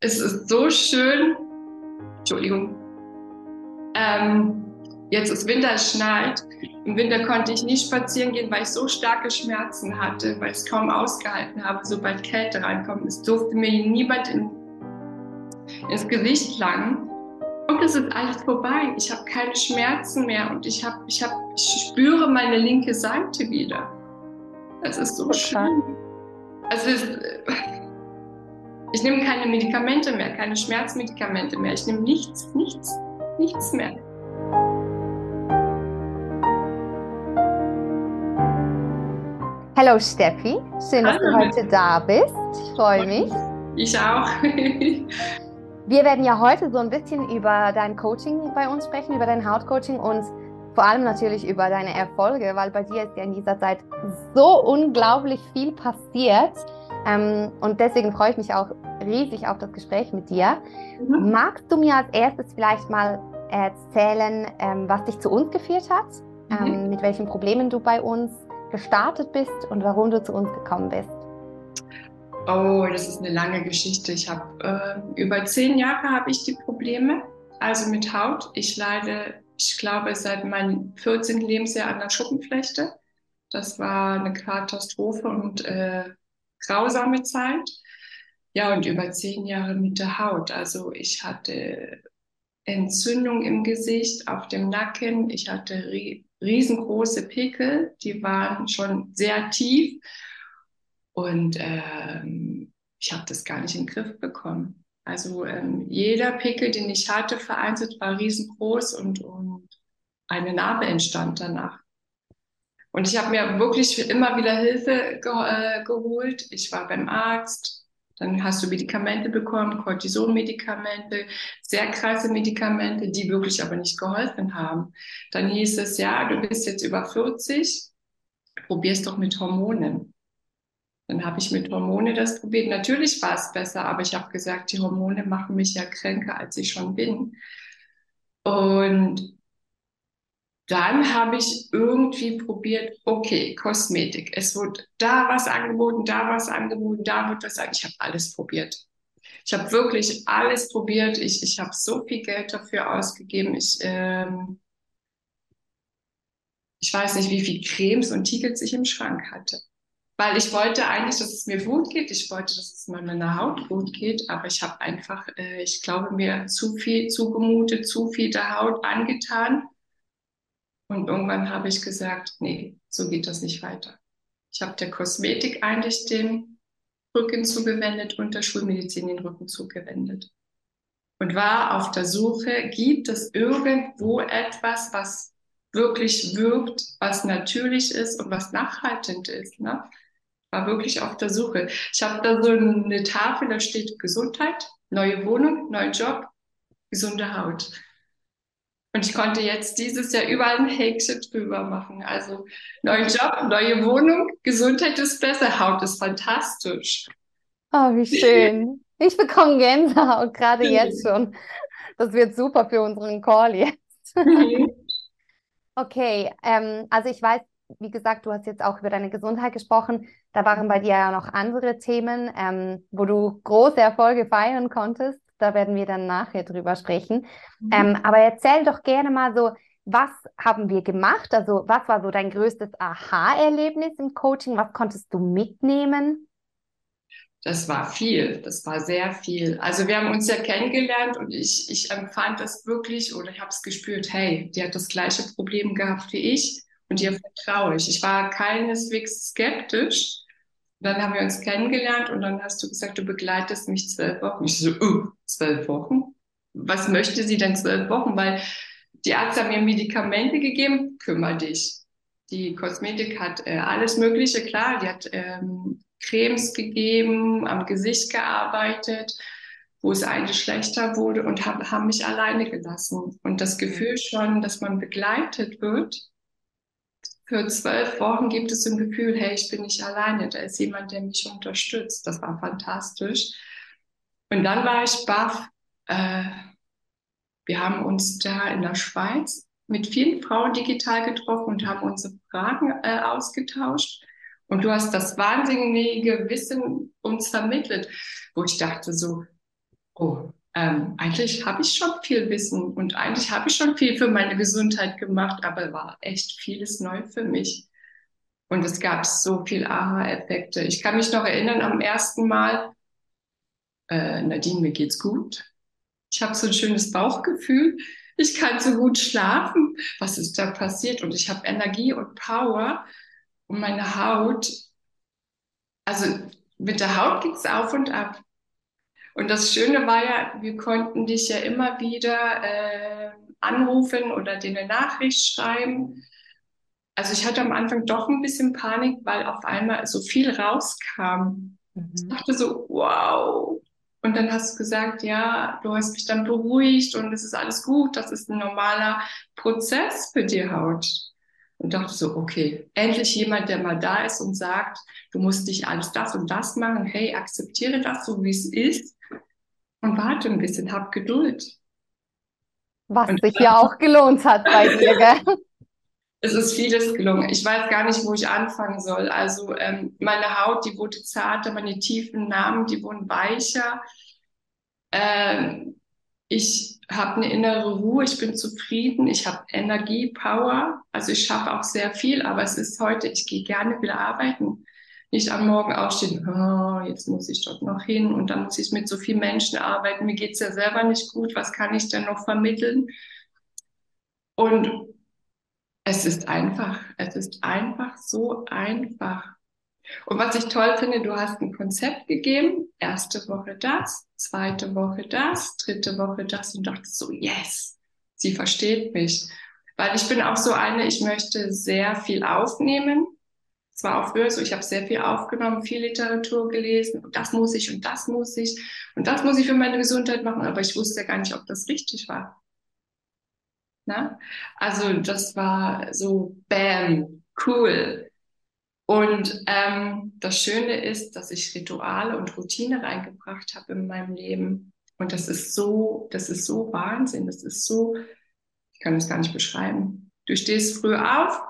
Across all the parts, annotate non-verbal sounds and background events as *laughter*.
es ist so schön. Entschuldigung. Ähm, jetzt ist Winter, es schneit. Im Winter konnte ich nicht spazieren gehen, weil ich so starke Schmerzen hatte, weil ich es kaum ausgehalten habe, sobald Kälte reinkommt. Es durfte mir niemand in, ins Gesicht langen. Und es ist alles vorbei. Ich habe keine Schmerzen mehr und ich, hab, ich, hab, ich spüre meine linke Seite wieder. Es ist so schön. Also es, ich nehme keine Medikamente mehr, keine Schmerzmedikamente mehr. Ich nehme nichts, nichts, nichts mehr. Hallo Steffi, schön, dass Hallo. du heute da bist. Ich freue mich. Ich auch. *laughs* Wir werden ja heute so ein bisschen über dein Coaching bei uns sprechen, über dein Hautcoaching und vor allem natürlich über deine Erfolge, weil bei dir ist ja in dieser Zeit so unglaublich viel passiert. Ähm, und deswegen freue ich mich auch riesig auf das Gespräch mit dir. Mhm. Magst du mir als erstes vielleicht mal erzählen, ähm, was dich zu uns geführt hat, mhm. ähm, mit welchen Problemen du bei uns gestartet bist und warum du zu uns gekommen bist? Oh, das ist eine lange Geschichte. Ich habe äh, über zehn Jahre habe ich die Probleme, also mit Haut. Ich leide, ich glaube, seit meinem 14. Lebensjahr an der Schuppenflechte. Das war eine Katastrophe und äh, grausame Zeit. Ja, und über zehn Jahre mit der Haut. Also ich hatte Entzündung im Gesicht, auf dem Nacken. Ich hatte riesengroße Pickel, die waren schon sehr tief. Und ähm, ich habe das gar nicht in den Griff bekommen. Also ähm, jeder Pickel, den ich hatte, vereinzelt war riesengroß und, und eine Narbe entstand danach. Und ich habe mir wirklich immer wieder Hilfe ge äh, geholt. Ich war beim Arzt, dann hast du Medikamente bekommen, Cortisonmedikamente, sehr krasse Medikamente, die wirklich aber nicht geholfen haben. Dann hieß es, ja, du bist jetzt über 40, probier's doch mit Hormonen. Dann habe ich mit Hormone das probiert. Natürlich war es besser, aber ich habe gesagt, die Hormone machen mich ja kränker, als ich schon bin. Und dann habe ich irgendwie probiert, okay, Kosmetik. Es wird da was angeboten, da was angeboten, da wird was angeboten. Ich habe alles probiert. Ich habe wirklich alles probiert. Ich, ich habe so viel Geld dafür ausgegeben. Ich, ähm, ich weiß nicht, wie viel Cremes und Tickets ich im Schrank hatte. Weil ich wollte eigentlich, dass es mir gut geht. Ich wollte, dass es meiner Haut gut geht. Aber ich habe einfach, äh, ich glaube, mir zu viel zugemutet, zu viel der Haut angetan und irgendwann habe ich gesagt, nee, so geht das nicht weiter. Ich habe der Kosmetik eigentlich den Rücken zugewendet und der Schulmedizin den Rücken zugewendet. Und war auf der Suche, gibt es irgendwo etwas, was wirklich wirkt, was natürlich ist und was nachhaltend ist. Ne? War wirklich auf der Suche. Ich habe da so eine Tafel, da steht Gesundheit, neue Wohnung, neuer Job, gesunde Haut. Und ich konnte jetzt dieses Jahr überall ein Häkchen drüber machen. Also neuen Job, neue Wohnung, Gesundheit ist besser, Haut ist fantastisch. Oh, wie schön. Ich bekomme Gänsehaut gerade jetzt schon. Das wird super für unseren Call jetzt. Mhm. *laughs* Okay, ähm, also ich weiß, wie gesagt, du hast jetzt auch über deine Gesundheit gesprochen. Da waren bei dir ja noch andere Themen, ähm, wo du große Erfolge feiern konntest. Da werden wir dann nachher drüber sprechen. Mhm. Ähm, aber erzähl doch gerne mal so, was haben wir gemacht? Also was war so dein größtes Aha-Erlebnis im Coaching? Was konntest du mitnehmen? Das war viel, das war sehr viel. Also wir haben uns ja kennengelernt und ich, ich empfand das wirklich oder ich habe es gespürt, hey, die hat das gleiche Problem gehabt wie ich und ihr vertraue ich. Ich war keineswegs skeptisch, dann haben wir uns kennengelernt und dann hast du gesagt, du begleitest mich zwölf Wochen. Ich so, uh, zwölf Wochen? Was möchte sie denn zwölf Wochen? Weil die Ärzte haben mir Medikamente gegeben, kümmere dich. Die Kosmetik hat äh, alles Mögliche, klar, die hat ähm, Cremes gegeben, am Gesicht gearbeitet, wo es eigentlich schlechter wurde und hab, haben mich alleine gelassen. Und das Gefühl schon, dass man begleitet wird, für zwölf Wochen gibt es ein Gefühl, hey, ich bin nicht alleine, da ist jemand, der mich unterstützt. Das war fantastisch. Und dann war ich baff. Äh, wir haben uns da in der Schweiz mit vielen Frauen digital getroffen und haben unsere Fragen äh, ausgetauscht. Und du hast das wahnsinnige Wissen uns vermittelt, wo ich dachte so, Oh, ähm, eigentlich habe ich schon viel Wissen und eigentlich habe ich schon viel für meine Gesundheit gemacht, aber war echt vieles neu für mich. Und es gab so viel Aha-Effekte. Ich kann mich noch erinnern am ersten Mal, äh, Nadine, mir geht's gut. Ich habe so ein schönes Bauchgefühl. Ich kann so gut schlafen. Was ist da passiert? Und ich habe Energie und Power. Und meine Haut, also mit der Haut ging's auf und ab. Und das Schöne war ja, wir konnten dich ja immer wieder äh, anrufen oder dir eine Nachricht schreiben. Also ich hatte am Anfang doch ein bisschen Panik, weil auf einmal so viel rauskam. Mhm. Ich dachte so, wow. Und dann hast du gesagt, ja, du hast mich dann beruhigt und es ist alles gut, das ist ein normaler Prozess für die Haut. Und dachte so, okay, endlich jemand, der mal da ist und sagt, du musst nicht alles das und das machen. Hey, akzeptiere das so, wie es ist und warte ein bisschen, hab Geduld. Was und sich ja auch gelohnt hat bei *laughs* dir, gell? Es ist vieles gelungen. Ich weiß gar nicht, wo ich anfangen soll. Also ähm, meine Haut, die wurde zarter, meine tiefen Narben, die wurden weicher. Ähm, ich habe eine innere Ruhe, ich bin zufrieden, ich habe Energie, Power. Also ich schaffe auch sehr viel, aber es ist heute, ich gehe gerne wieder arbeiten. Nicht am Morgen aufstehen, oh, jetzt muss ich dort noch hin und dann muss ich mit so vielen Menschen arbeiten. Mir geht's ja selber nicht gut, was kann ich denn noch vermitteln? Und es ist einfach, es ist einfach so einfach. Und was ich toll finde, du hast ein Konzept gegeben, erste Woche das, zweite Woche das, dritte Woche das und dachte so, yes, sie versteht mich. Weil ich bin auch so eine, ich möchte sehr viel aufnehmen. Es war auch früher so, ich habe sehr viel aufgenommen, viel Literatur gelesen und das muss ich und das muss ich und das muss ich für meine Gesundheit machen, aber ich wusste gar nicht, ob das richtig war. Ne? Also das war so, bam, cool. Und ähm, das Schöne ist, dass ich Rituale und Routine reingebracht habe in meinem Leben. Und das ist so, das ist so Wahnsinn. Das ist so, ich kann es gar nicht beschreiben. Du stehst früh auf,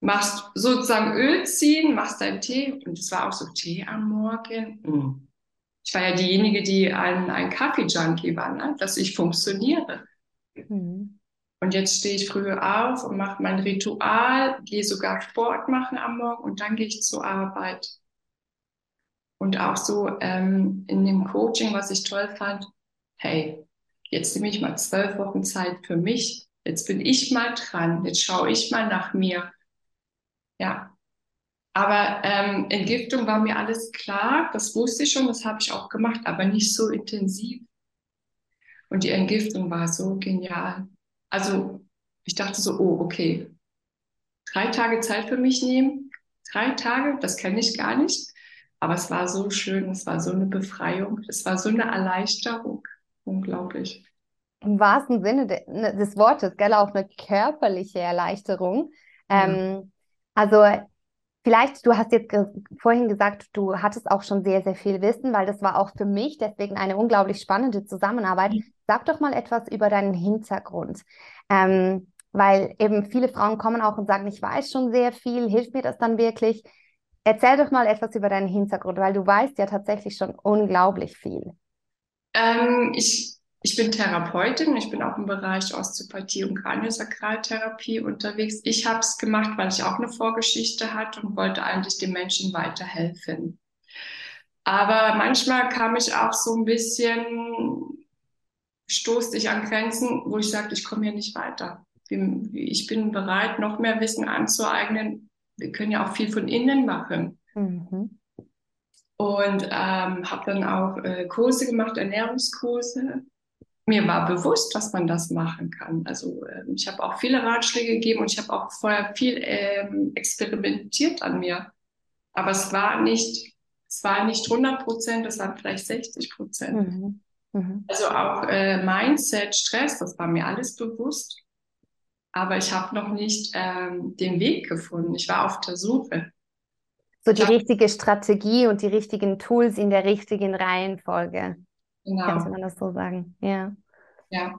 machst sozusagen Öl ziehen, machst deinen Tee. Und es war auch so Tee am Morgen. Mhm. Ich war ja diejenige, die ein, ein Kaffee-Junkie war, ne? dass ich funktioniere. Mhm. Und jetzt stehe ich früh auf und mache mein Ritual, gehe sogar Sport machen am Morgen und dann gehe ich zur Arbeit. Und auch so ähm, in dem Coaching, was ich toll fand, hey, jetzt nehme ich mal zwölf Wochen Zeit für mich. Jetzt bin ich mal dran. Jetzt schaue ich mal nach mir. Ja. Aber ähm, Entgiftung war mir alles klar. Das wusste ich schon. Das habe ich auch gemacht, aber nicht so intensiv. Und die Entgiftung war so genial also ich dachte so, oh, okay, drei Tage Zeit für mich nehmen, drei Tage, das kenne ich gar nicht. Aber es war so schön, es war so eine Befreiung, es war so eine Erleichterung. Unglaublich. Im wahrsten Sinne ne, des Wortes, gell, auch eine körperliche Erleichterung. Mhm. Ähm, also vielleicht, du hast jetzt vorhin gesagt, du hattest auch schon sehr, sehr viel Wissen, weil das war auch für mich deswegen eine unglaublich spannende Zusammenarbeit. Mhm. Sag doch mal etwas über deinen Hintergrund. Ähm, weil eben viele Frauen kommen auch und sagen, ich weiß schon sehr viel, hilft mir das dann wirklich? Erzähl doch mal etwas über deinen Hintergrund, weil du weißt ja tatsächlich schon unglaublich viel. Ähm, ich, ich bin Therapeutin, ich bin auch im Bereich Osteopathie und Kraniosakraltherapie unterwegs. Ich habe es gemacht, weil ich auch eine Vorgeschichte hatte und wollte eigentlich den Menschen weiterhelfen. Aber manchmal kam ich auch so ein bisschen stoße ich an Grenzen, wo ich sage, ich komme hier nicht weiter. Ich bin bereit, noch mehr Wissen anzueignen. Wir können ja auch viel von innen machen. Mhm. Und ähm, habe dann auch äh, Kurse gemacht, Ernährungskurse. Mir war bewusst, dass man das machen kann. Also äh, ich habe auch viele Ratschläge gegeben und ich habe auch vorher viel ähm, experimentiert an mir. Aber es war nicht, es war nicht 100 Prozent, es waren vielleicht 60 Prozent. Mhm. Mhm. Also auch äh, Mindset, Stress, das war mir alles bewusst. Aber ich habe noch nicht ähm, den Weg gefunden. Ich war auf der Suche. So die ja. richtige Strategie und die richtigen Tools in der richtigen Reihenfolge. Genau. Kannst man das so sagen? Ja. Ja.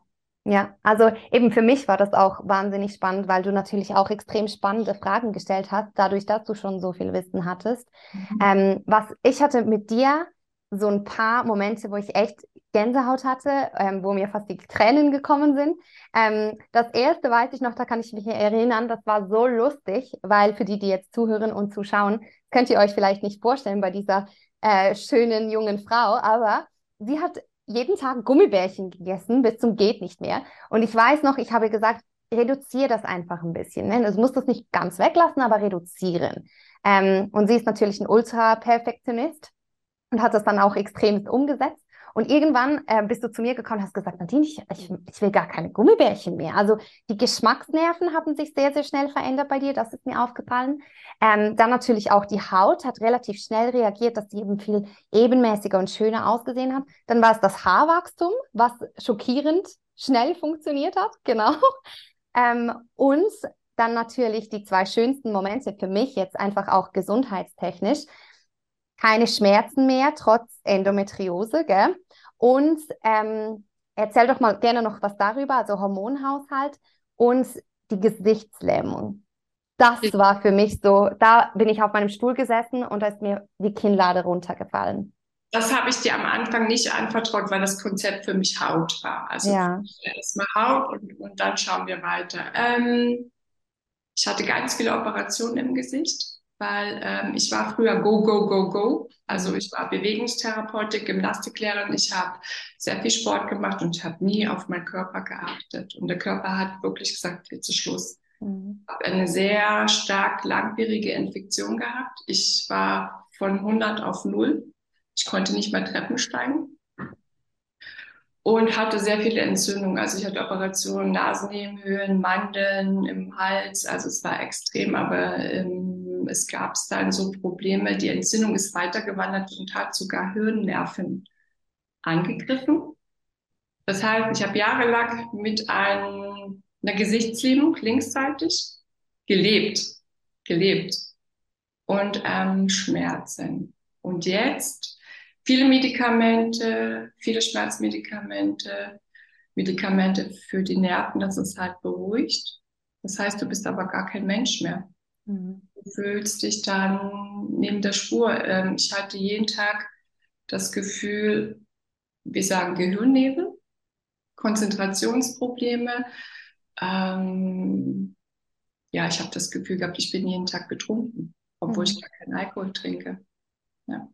Ja, also eben für mich war das auch wahnsinnig spannend, weil du natürlich auch extrem spannende Fragen gestellt hast, dadurch, dass du schon so viel Wissen hattest. Mhm. Ähm, was ich hatte mit dir so ein paar Momente, wo ich echt Gänsehaut hatte, ähm, wo mir fast die Tränen gekommen sind. Ähm, das erste weiß ich noch, da kann ich mich erinnern, das war so lustig, weil für die, die jetzt zuhören und zuschauen, könnt ihr euch vielleicht nicht vorstellen bei dieser äh, schönen jungen Frau, aber sie hat jeden Tag Gummibärchen gegessen bis zum geht nicht mehr. Und ich weiß noch, ich habe gesagt, reduziere das einfach ein bisschen. Ne? Also, musst das nicht ganz weglassen, aber reduzieren. Ähm, und sie ist natürlich ein Ultra-Perfektionist und hat das dann auch extrem umgesetzt. Und irgendwann äh, bist du zu mir gekommen und hast gesagt, Nadine, ich, ich, ich, will gar keine Gummibärchen mehr. Also die Geschmacksnerven haben sich sehr, sehr schnell verändert bei dir, das ist mir aufgefallen. Ähm, dann natürlich auch die Haut hat relativ schnell reagiert, dass sie eben viel ebenmäßiger und schöner ausgesehen hat. Dann war es das Haarwachstum, was schockierend schnell funktioniert hat, *laughs* genau. Ähm, und dann natürlich die zwei schönsten Momente für mich jetzt einfach auch gesundheitstechnisch. Keine Schmerzen mehr, trotz Endometriose, gell? Und ähm, erzähl doch mal gerne noch was darüber, also Hormonhaushalt und die Gesichtslähmung. Das war für mich so, da bin ich auf meinem Stuhl gesessen und da ist mir die Kinnlade runtergefallen. Das habe ich dir am Anfang nicht anvertraut, weil das Konzept für mich Haut war. Also ja. erstmal Haut und, und dann schauen wir weiter. Ähm, ich hatte ganz viele Operationen im Gesicht, weil ähm, ich war früher Go, Go, Go, Go. Also ich war Bewegungstherapeutin, Gymnastiklehrerin. Ich habe sehr viel Sport gemacht und habe nie auf meinen Körper geachtet. Und der Körper hat wirklich gesagt, jetzt ist Schluss. Mhm. Ich habe eine sehr stark langwierige Infektion gehabt. Ich war von 100 auf 0 ich konnte nicht mehr Treppen steigen und hatte sehr viele Entzündungen. Also ich hatte Operationen, Nasennebenhöhlen, Mandeln im Hals. Also es war extrem, aber ähm, es gab dann so Probleme. Die Entzündung ist weitergewandert und hat sogar Hirnnerven angegriffen. Das heißt, ich habe jahrelang mit ein, einer Gesichtslähmung linksseitig gelebt, gelebt und ähm, Schmerzen. Und jetzt viele Medikamente, viele Schmerzmedikamente, Medikamente für die Nerven, dass es halt beruhigt. Das heißt, du bist aber gar kein Mensch mehr. Mhm. Du fühlst dich dann neben der Spur. Ähm, ich hatte jeden Tag das Gefühl, wir sagen Gehirnnebel, Konzentrationsprobleme. Ähm, ja, ich habe das Gefühl gehabt, ich bin jeden Tag betrunken, obwohl mhm. ich gar keinen Alkohol trinke. Ja.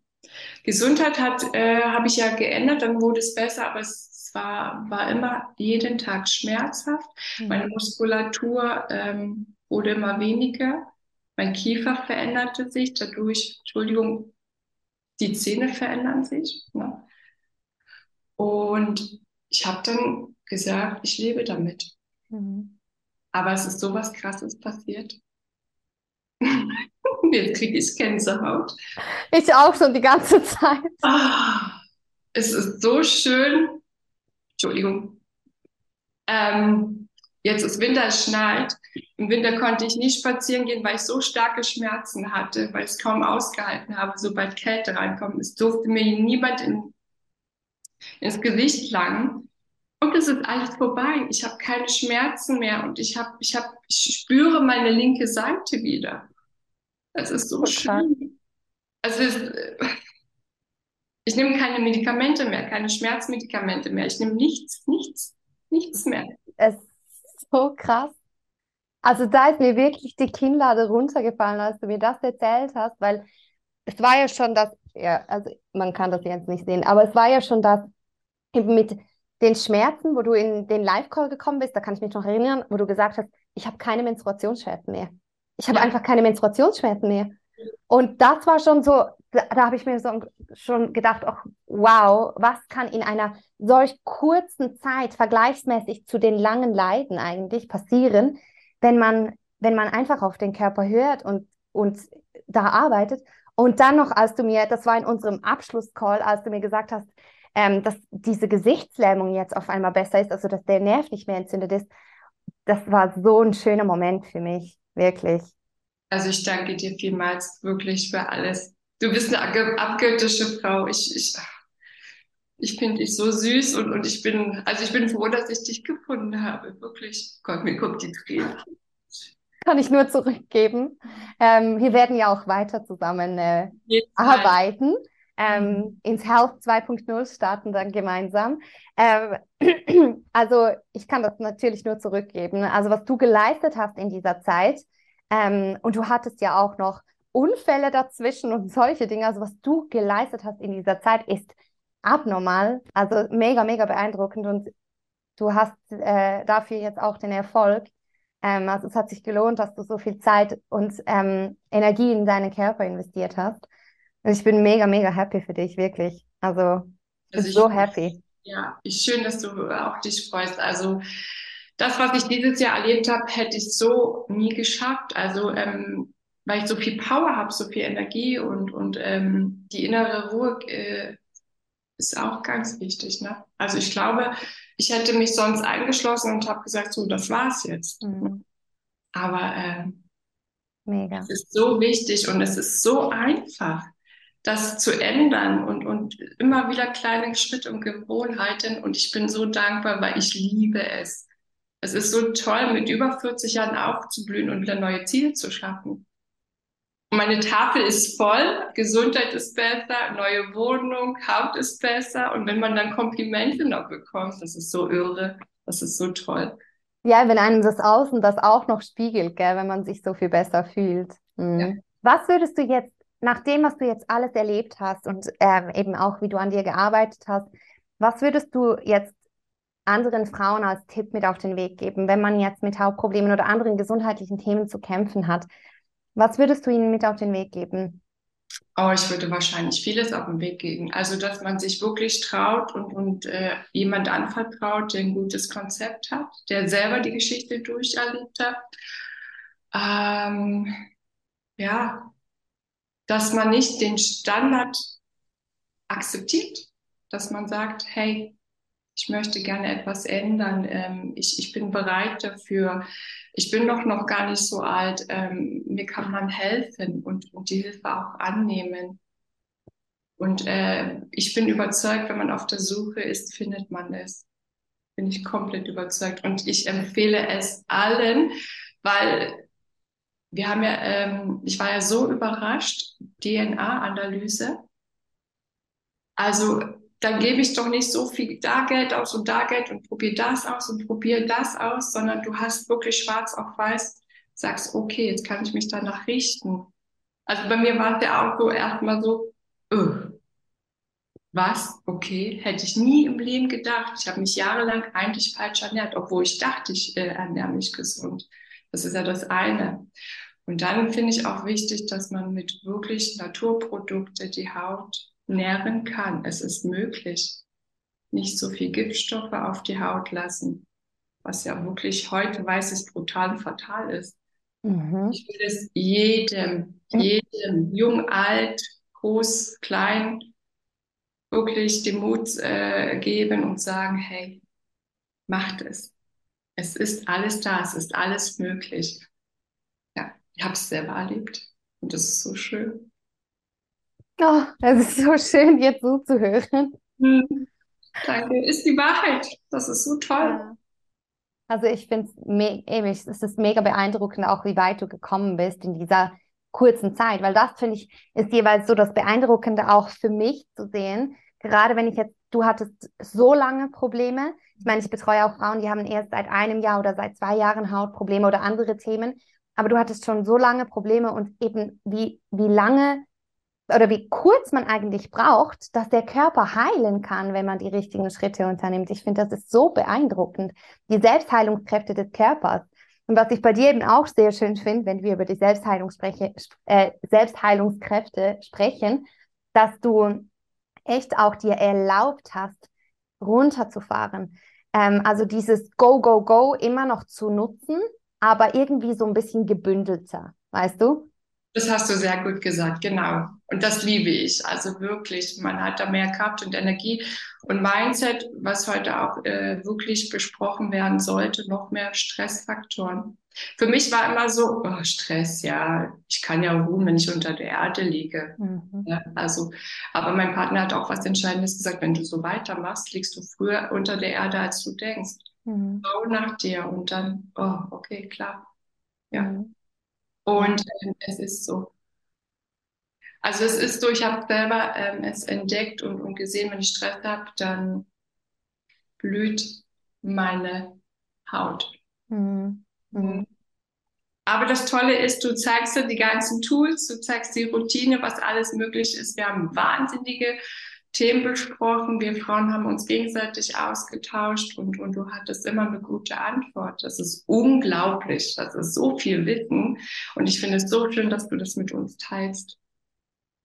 Gesundheit hat, äh, habe ich ja geändert, dann wurde es besser, aber es war, war immer jeden Tag schmerzhaft. Mhm. Meine Muskulatur ähm, wurde immer weniger. Mein Kiefer veränderte sich dadurch, Entschuldigung, die Zähne verändern sich. Ne? Und ich habe dann gesagt, ich lebe damit. Mhm. Aber es ist so was Krasses passiert. *laughs* Jetzt kriege ich Gänsehaut. Ich auch schon die ganze Zeit. Ah, es ist so schön. Entschuldigung. Ähm, jetzt ist Winter, es schneit. Im Winter konnte ich nicht spazieren gehen, weil ich so starke Schmerzen hatte, weil ich es kaum ausgehalten habe, sobald Kälte reinkommt. Es durfte mir niemand in, ins Gesicht langen. Und es ist alles vorbei. Ich habe keine Schmerzen mehr und ich, hab, ich, hab, ich spüre meine linke Seite wieder. Es ist so schön. Also es, ich nehme keine Medikamente mehr, keine Schmerzmedikamente mehr. Ich nehme nichts, nichts, nichts mehr. Es so krass. Also da ist mir wirklich die Kinnlade runtergefallen, als du mir das erzählt hast, weil es war ja schon das, ja, also man kann das jetzt nicht sehen, aber es war ja schon das mit den Schmerzen, wo du in den Live-Call gekommen bist, da kann ich mich noch erinnern, wo du gesagt hast, ich habe keine Menstruationsschmerzen mehr. Ich habe ja. einfach keine Menstruationsschmerzen mehr. Und das war schon so, da, da habe ich mir so schon gedacht, oh, wow, was kann in einer solch kurzen Zeit vergleichsmäßig zu den langen Leiden eigentlich passieren, wenn man, wenn man einfach auf den Körper hört und, und da arbeitet. Und dann noch, als du mir, das war in unserem Abschlusscall, als du mir gesagt hast, ähm, dass diese Gesichtslähmung jetzt auf einmal besser ist, also dass der Nerv nicht mehr entzündet ist, das war so ein schöner Moment für mich. Wirklich. Also ich danke dir vielmals wirklich für alles. Du bist eine abgöttische Frau. Ich, ich, ich finde dich so süß und, und ich bin, also ich bin froh, dass ich dich gefunden habe. Wirklich. Gott, mir kommt die Träne. Kann ich nur zurückgeben. Ähm, wir werden ja auch weiter zusammen äh, arbeiten. ähm, mhm. ins Health 2.0 starten dann gemeinsam. Ähm, *clears throat* also ich kann das natürlich nur zurückgeben. Also was du geleistet hast in dieser Zeit ähm, und du hattest ja auch noch Unfälle dazwischen und solche Dinge. Also was du geleistet hast in dieser Zeit ist abnormal. Also mega, mega beeindruckend und du hast äh, dafür jetzt auch den Erfolg. Ähm, also es hat sich gelohnt, dass du so viel Zeit und ähm, Energie in deinen Körper investiert hast. Und ich bin mega, mega happy für dich, wirklich. Also ich also bin so happy. Ja, schön, dass du auch dich freust. Also das, was ich dieses Jahr erlebt habe, hätte ich so nie geschafft. Also ähm, weil ich so viel Power habe, so viel Energie und, und ähm, die innere Ruhe äh, ist auch ganz wichtig. Ne? Also ich glaube, ich hätte mich sonst eingeschlossen und habe gesagt, so, das war's jetzt. Mhm. Aber ähm, Mega. es ist so wichtig und es ist so einfach, das zu ändern und, und immer wieder kleine Schritte und Gewohnheiten. Und ich bin so dankbar, weil ich liebe es. Es ist so toll, mit über 40 Jahren aufzublühen und wieder neue Ziele zu schaffen. Meine Tafel ist voll, Gesundheit ist besser, neue Wohnung, Haut ist besser. Und wenn man dann Komplimente noch bekommt, das ist so irre, das ist so toll. Ja, wenn einem das Außen das auch noch spiegelt, gell, wenn man sich so viel besser fühlt. Mhm. Ja. Was würdest du jetzt, nach dem, was du jetzt alles erlebt hast und ähm, eben auch, wie du an dir gearbeitet hast, was würdest du jetzt anderen Frauen als Tipp mit auf den Weg geben, wenn man jetzt mit Hautproblemen oder anderen gesundheitlichen Themen zu kämpfen hat? Was würdest du ihnen mit auf den Weg geben? Oh, ich würde wahrscheinlich vieles auf den Weg geben. Also, dass man sich wirklich traut und, und äh, jemand anvertraut, der ein gutes Konzept hat, der selber die Geschichte durcherlebt hat. Ähm, ja, dass man nicht den Standard akzeptiert, dass man sagt, hey, ich möchte gerne etwas ändern, ähm, ich, ich bin bereit dafür, ich bin doch noch gar nicht so alt, ähm, mir kann man helfen und, und die Hilfe auch annehmen. Und äh, ich bin überzeugt, wenn man auf der Suche ist, findet man es. Bin ich komplett überzeugt. Und ich empfehle es allen, weil wir haben ja, ähm, ich war ja so überrascht, DNA-Analyse. Also dann gebe ich doch nicht so viel da Geld aus und da Geld und probiere das aus und probiere das aus, sondern du hast wirklich schwarz auf weiß, sagst, okay, jetzt kann ich mich danach richten. Also bei mir war es ja auch so erstmal so, öh, was? Okay, hätte ich nie im Leben gedacht. Ich habe mich jahrelang eigentlich falsch ernährt, obwohl ich dachte, ich äh, ernähre mich gesund. Das ist ja das eine. Und dann finde ich auch wichtig, dass man mit wirklich Naturprodukte die Haut nähren kann. Es ist möglich. Nicht so viel Giftstoffe auf die Haut lassen, was ja wirklich heute weiß ich brutal fatal ist. Mhm. Ich würde es jedem, jedem, jung, alt, groß, klein, wirklich den Mut äh, geben und sagen, hey, macht es. Es ist alles da, es ist alles möglich. Ja, ich habe es selber erlebt und das ist so schön. Oh, es ist so schön, dir zuzuhören. Hm. Danke, ist die Wahrheit. Das ist so toll. Ja. Also ich finde es es ist mega beeindruckend, auch wie weit du gekommen bist in dieser kurzen Zeit, weil das finde ich ist jeweils so das Beeindruckende auch für mich zu sehen. Gerade wenn ich jetzt, du hattest so lange Probleme. Ich meine, ich betreue auch Frauen, die haben erst seit einem Jahr oder seit zwei Jahren Hautprobleme oder andere Themen. Aber du hattest schon so lange Probleme und eben wie, wie lange oder wie kurz man eigentlich braucht, dass der Körper heilen kann, wenn man die richtigen Schritte unternimmt. Ich finde, das ist so beeindruckend. Die Selbstheilungskräfte des Körpers. Und was ich bei dir eben auch sehr schön finde, wenn wir über die Selbstheilung spreche, äh, Selbstheilungskräfte sprechen, dass du echt auch dir erlaubt hast, runterzufahren. Ähm, also dieses Go, Go, Go immer noch zu nutzen, aber irgendwie so ein bisschen gebündelter, weißt du? Das hast du sehr gut gesagt, genau. Und das liebe ich. Also wirklich, man hat da mehr Kraft und Energie und Mindset, was heute auch äh, wirklich besprochen werden sollte, noch mehr Stressfaktoren. Für mich war immer so, oh, Stress, ja, ich kann ja ruhen, wenn ich unter der Erde liege. Mhm. Ja, also, aber mein Partner hat auch was Entscheidendes gesagt, wenn du so weitermachst, liegst du früher unter der Erde, als du denkst. Mhm. Schau nach dir und dann, oh, okay, klar. Ja. Mhm. Und äh, es ist so. Also es ist so, ich habe selber ähm, es entdeckt und, und gesehen, wenn ich Stress habe, dann blüht meine Haut. Mhm. Mhm. Aber das Tolle ist, du zeigst dir die ganzen Tools, du zeigst die Routine, was alles möglich ist. Wir haben wahnsinnige Themen besprochen. Wir Frauen haben uns gegenseitig ausgetauscht und, und du hattest immer eine gute Antwort. Das ist unglaublich. Das ist so viel Wissen. Und ich finde es so schön, dass du das mit uns teilst.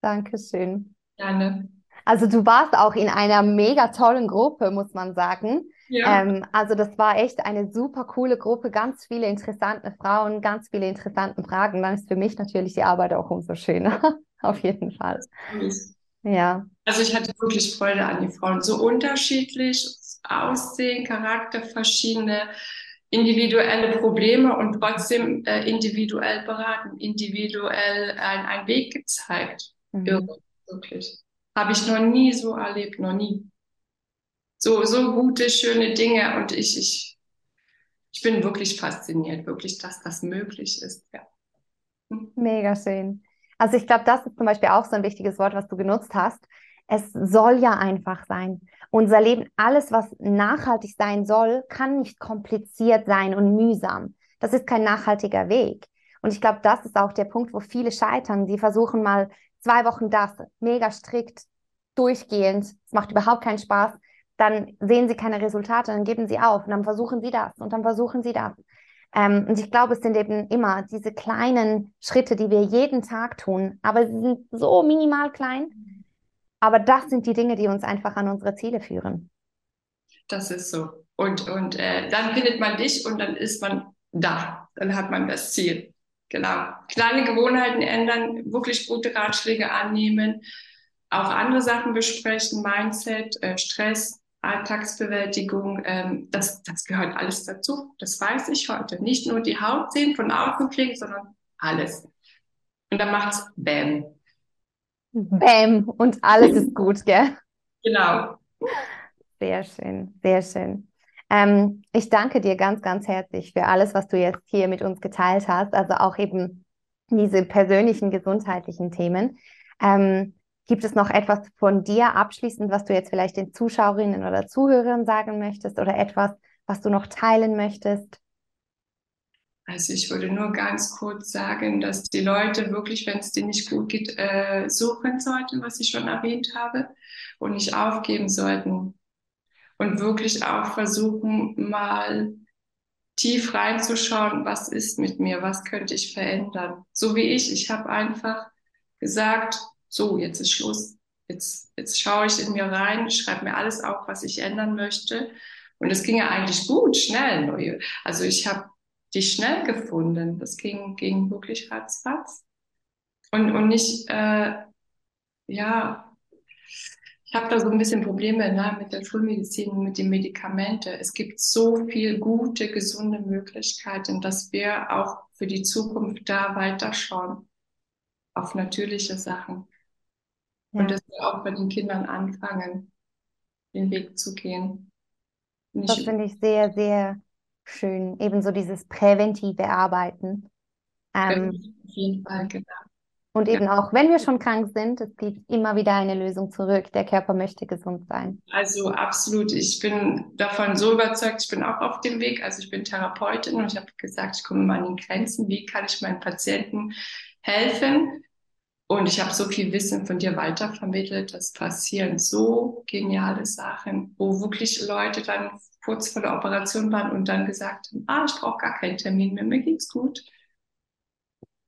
Dankeschön. Gerne. Also du warst auch in einer mega tollen Gruppe, muss man sagen. Ja. Ähm, also das war echt eine super coole Gruppe, ganz viele interessante Frauen, ganz viele interessante Fragen. Dann ist für mich natürlich die Arbeit auch umso schöner, *laughs* auf jeden Fall. Ja. Also ich hatte wirklich Freude an die Frauen. So unterschiedlich Aussehen, Charakter, verschiedene individuelle Probleme und trotzdem äh, individuell beraten, individuell ein, einen Weg gezeigt. Mhm. Irre, wirklich. Habe ich noch nie so erlebt, noch nie so, so gute, schöne Dinge und ich, ich, ich bin wirklich fasziniert, wirklich, dass das möglich ist. Ja. Hm. Mega schön. Also ich glaube, das ist zum Beispiel auch so ein wichtiges Wort, was du genutzt hast. Es soll ja einfach sein. Unser Leben, alles, was nachhaltig sein soll, kann nicht kompliziert sein und mühsam. Das ist kein nachhaltiger Weg. Und ich glaube, das ist auch der Punkt, wo viele scheitern. Sie versuchen mal zwei Wochen das, mega strikt, durchgehend. Es macht überhaupt keinen Spaß dann sehen sie keine Resultate, dann geben sie auf und dann versuchen sie das und dann versuchen sie das. Ähm, und ich glaube, es sind eben immer diese kleinen Schritte, die wir jeden Tag tun, aber sie sind so minimal klein. Aber das sind die Dinge, die uns einfach an unsere Ziele führen. Das ist so. Und, und äh, dann findet man dich und dann ist man da. Dann hat man das Ziel. Genau. Kleine Gewohnheiten ändern, wirklich gute Ratschläge annehmen, auch andere Sachen besprechen, Mindset, äh, Stress, Alltagsbewältigung, ähm, das, das gehört alles dazu. Das weiß ich heute. Nicht nur die Haut sehen, von außen kriegen, sondern alles. Und dann macht's Bäm. Bäm und alles ist gut, gell? Genau. Sehr schön, sehr schön. Ähm, ich danke dir ganz, ganz herzlich für alles, was du jetzt hier mit uns geteilt hast. Also auch eben diese persönlichen gesundheitlichen Themen. Ähm, Gibt es noch etwas von dir abschließend, was du jetzt vielleicht den Zuschauerinnen oder Zuhörern sagen möchtest oder etwas, was du noch teilen möchtest? Also ich würde nur ganz kurz sagen, dass die Leute wirklich, wenn es denen nicht gut geht, äh, suchen sollten, was ich schon erwähnt habe, und nicht aufgeben sollten. Und wirklich auch versuchen, mal tief reinzuschauen, was ist mit mir, was könnte ich verändern. So wie ich. Ich habe einfach gesagt, so, jetzt ist Schluss. Jetzt, jetzt schaue ich in mir rein, schreibe mir alles auf, was ich ändern möchte. Und es ging ja eigentlich gut, schnell. Also ich habe die schnell gefunden. Das ging, ging wirklich ratzfatz. Und, und nicht, äh, ja, ich habe da so ein bisschen Probleme ne, mit der Schulmedizin, mit den Medikamenten. Es gibt so viel gute, gesunde Möglichkeiten, dass wir auch für die Zukunft da weiterschauen auf natürliche Sachen. Ja. Und dass wir auch bei den Kindern anfangen, den Weg zu gehen. Nicht das finde ich sehr, sehr schön. Ebenso dieses präventive Arbeiten. Ähm, auf jeden Fall, genau. Und eben ja. auch, wenn wir schon krank sind, es gibt immer wieder eine Lösung zurück. Der Körper möchte gesund sein. Also absolut. Ich bin davon so überzeugt, ich bin auch auf dem Weg. Also ich bin Therapeutin und ich habe gesagt, ich komme mal an die Grenzen. Wie kann ich meinen Patienten helfen? Und ich habe so viel Wissen von dir weitervermittelt. Es passieren so geniale Sachen, wo wirklich Leute dann kurz vor der Operation waren und dann gesagt haben, ah, ich brauche gar keinen Termin mehr, mir geht's gut.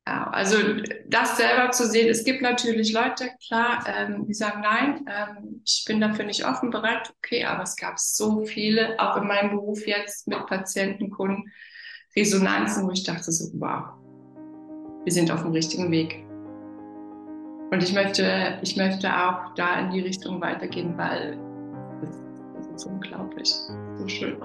Ja, also das selber zu sehen, es gibt natürlich Leute, klar, ähm, die sagen, nein, ähm, ich bin dafür nicht offen, bereit, okay, aber es gab so viele, auch in meinem Beruf jetzt mit Patienten, Kunden, Resonanzen, wo ich dachte so, wow, wir sind auf dem richtigen Weg. Und ich möchte, ich möchte auch da in die Richtung weitergehen, weil das, das ist unglaublich, so schön.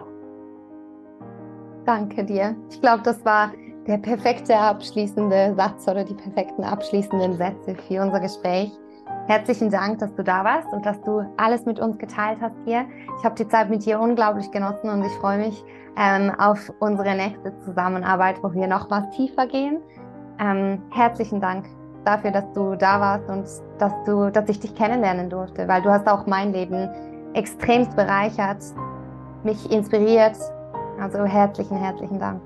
Danke dir. Ich glaube, das war der perfekte abschließende Satz oder die perfekten abschließenden Sätze für unser Gespräch. Herzlichen Dank, dass du da warst und dass du alles mit uns geteilt hast hier. Ich habe die Zeit mit dir unglaublich genossen und ich freue mich ähm, auf unsere nächste Zusammenarbeit, wo wir noch was tiefer gehen. Ähm, herzlichen Dank dafür, dass du da warst und dass du, dass ich dich kennenlernen durfte, weil du hast auch mein Leben extremst bereichert, mich inspiriert. Also herzlichen, herzlichen Dank.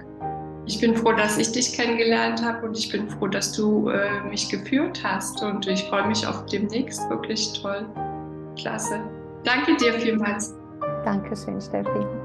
Ich bin froh, dass ich dich kennengelernt habe und ich bin froh, dass du äh, mich geführt hast und ich freue mich auf demnächst. Wirklich toll. Klasse. Danke dir vielmals. Dankeschön, Steffi.